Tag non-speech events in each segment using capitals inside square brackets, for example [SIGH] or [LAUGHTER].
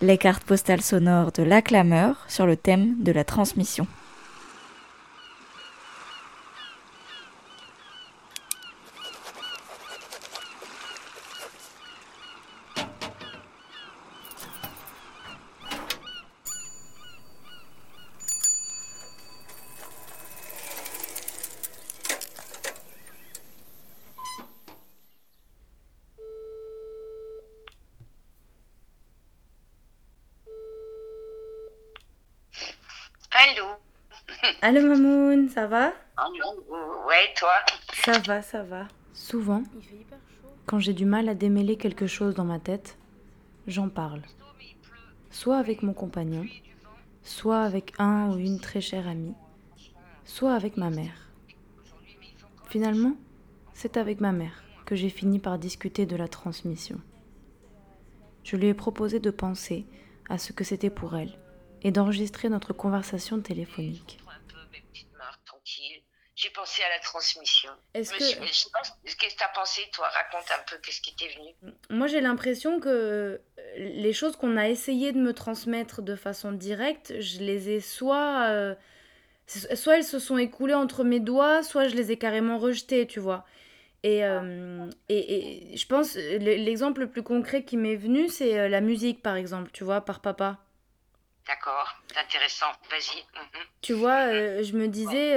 les cartes postales sonores de l'acclameur sur le thème de la transmission. Allô Mamoun, ça va? Ouais, toi? Ça va, ça va. Souvent, quand j'ai du mal à démêler quelque chose dans ma tête, j'en parle. Soit avec mon compagnon, soit avec un ou une très chère amie, soit avec ma mère. Finalement, c'est avec ma mère que j'ai fini par discuter de la transmission. Je lui ai proposé de penser à ce que c'était pour elle et d'enregistrer notre conversation téléphonique j'ai pensé à la transmission. Est-ce que... qu'est-ce que tu as pensé, toi? Raconte un peu, qu'est-ce qui t'est venu? Moi, j'ai l'impression que euh, les choses qu'on a essayé de me transmettre de façon directe, je les ai soit... Euh, soit elles se sont écoulées entre mes doigts, soit je les ai carrément rejetées, tu vois. Et, euh, et, et, je pense, l'exemple le plus concret qui m'est venu, c'est la musique, par exemple, tu vois, par papa. D'accord, intéressant, vas-y. Mhm. Tu vois, je me disais,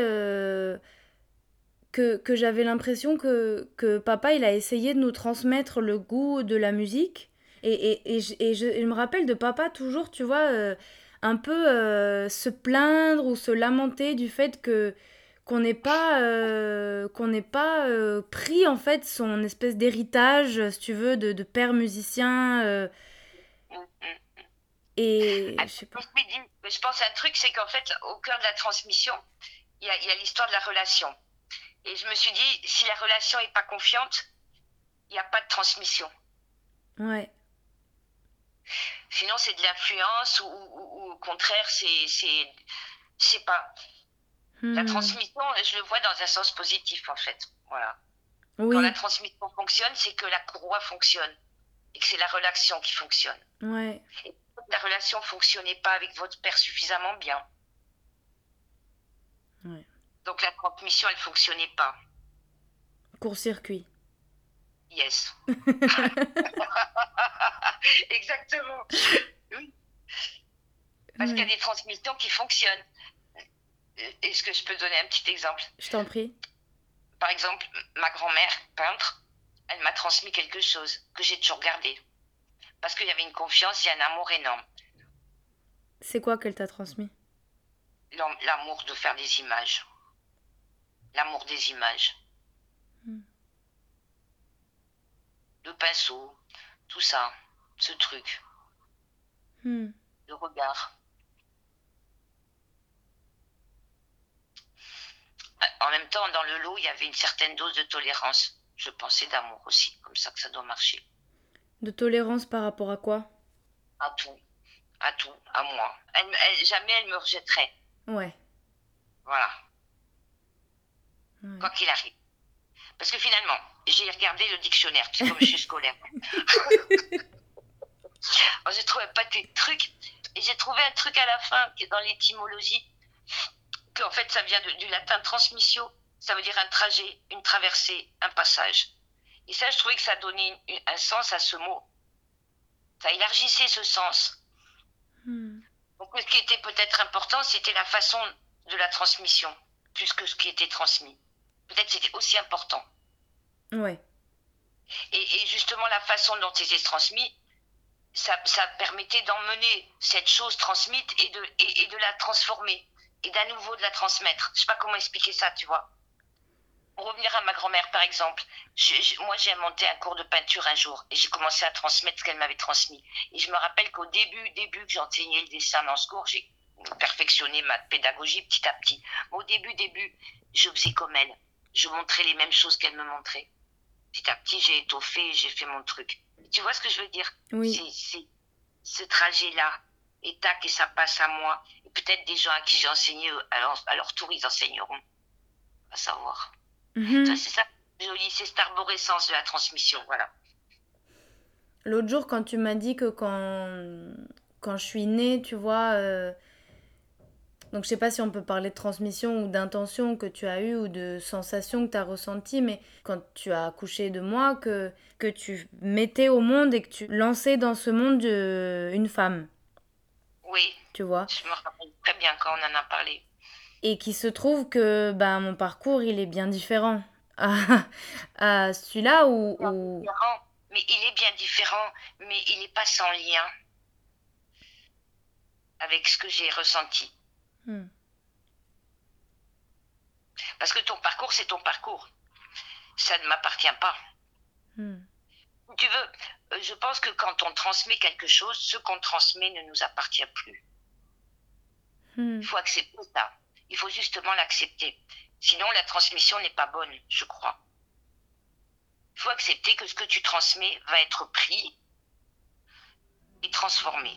que, j'avais l'impression que, que papa, il a essayé de nous transmettre le goût de la musique. Et, et, et, je, et je, me rappelle de papa toujours, tu vois, euh, un peu euh, se plaindre ou se lamenter du fait que qu'on n'ait pas euh, qu'on n'ait pas pris en fait son espèce d'héritage si tu veux de, de père musicien et ah, je sais pas je pense à un truc c'est qu'en fait au cœur de la transmission il y a, y a l'histoire de la relation et je me suis dit, si la relation n'est pas confiante, il n'y a pas de transmission. Ouais. Sinon, c'est de l'influence ou, au contraire, c'est, c'est, pas. La hmm. transmission, je le vois dans un sens positif, en fait. Voilà. Oui. Quand la transmission fonctionne, c'est que la courroie fonctionne et que c'est la relation qui fonctionne. Ouais. Et la relation fonctionnait pas avec votre père suffisamment bien. Ouais. Donc la transmission, elle fonctionnait pas. Court-circuit. Yes. [LAUGHS] [LAUGHS] Exactement. Oui. Parce qu'il y a des transmissions qui fonctionnent. Est-ce que je peux donner un petit exemple Je t'en prie. Par exemple, ma grand-mère, peintre, elle m'a transmis quelque chose que j'ai toujours gardé. Parce qu'il y avait une confiance et un amour énorme. C'est quoi qu'elle t'a transmis? L'amour de faire des images l'amour des images. Hmm. Le pinceau, tout ça, ce truc. Hmm. Le regard. En même temps, dans le lot, il y avait une certaine dose de tolérance. Je pensais d'amour aussi, comme ça que ça doit marcher. De tolérance par rapport à quoi? À tout. À tout. À moi. jamais elle me rejetterait. Ouais. Voilà quoi qu'il arrive. Parce que finalement, j'ai regardé le dictionnaire, comme je suis scolaire. [LAUGHS] j'ai trouvé pas de trucs, et j'ai trouvé un truc à la fin, qui est dans l'étymologie, qu'en fait, ça vient du latin transmissio, ça veut dire un trajet, une traversée, un passage. Et ça, je trouvais que ça donnait un sens à ce mot. Ça élargissait ce sens. Hmm. Donc, ce qui était peut-être important, c'était la façon de la transmission, plus que ce qui était transmis peut-être c'était aussi important. Ouais. Et, justement, la façon dont c'était transmis, ça, ça permettait d'emmener cette chose transmise et de, et, de la transformer et d'à nouveau de la transmettre. Je sais pas comment expliquer ça, tu vois. Pour revenir à ma grand-mère, par exemple, moi j'ai monté un cours de peinture un jour et j'ai commencé à transmettre ce qu'elle m'avait transmis. Et je me rappelle qu'au début, début que j'enseignais le dessin dans ce cours, j'ai perfectionné ma pédagogie petit à petit. Au début, début, je faisais comme elle je montrais les mêmes choses qu'elle me montrait. Petit à petit, j'ai étoffé, j'ai fait mon truc. Tu vois ce que je veux dire? Oui. C'est ce trajet-là. Et tac, et ça passe à moi. Et peut-être des gens à qui j'ai enseigné, alors, à leur tour, ils enseigneront. À savoir. Mhm. C'est ça, joli, c'est cette arborescence de la transmission, voilà. L'autre jour, quand tu m'as dit que quand, quand je suis née, tu vois. Euh, donc je sais pas si on peut parler de transmission ou d'intention que tu as eue ou de sensation que tu as ressentie, mais quand tu as accouché de moi, que, que tu mettais au monde et que tu lançais dans ce monde une femme. Oui. Tu vois Je me rappelle très bien quand on en a parlé. Et qui se trouve que bah, mon parcours, il est bien différent à, [LAUGHS] à celui-là ou... Mais il est bien différent, mais il n'est pas sans lien avec ce que j'ai ressenti. Hmm. Parce que ton parcours, c'est ton parcours. Ça ne m'appartient pas. Hmm. Tu veux, euh, je pense que quand on transmet quelque chose, ce qu'on transmet ne nous appartient plus. Hmm. Il faut accepter ça. Il faut justement l'accepter. Sinon, la transmission n'est pas bonne, je crois. Il faut accepter que ce que tu transmets va être pris et transformé.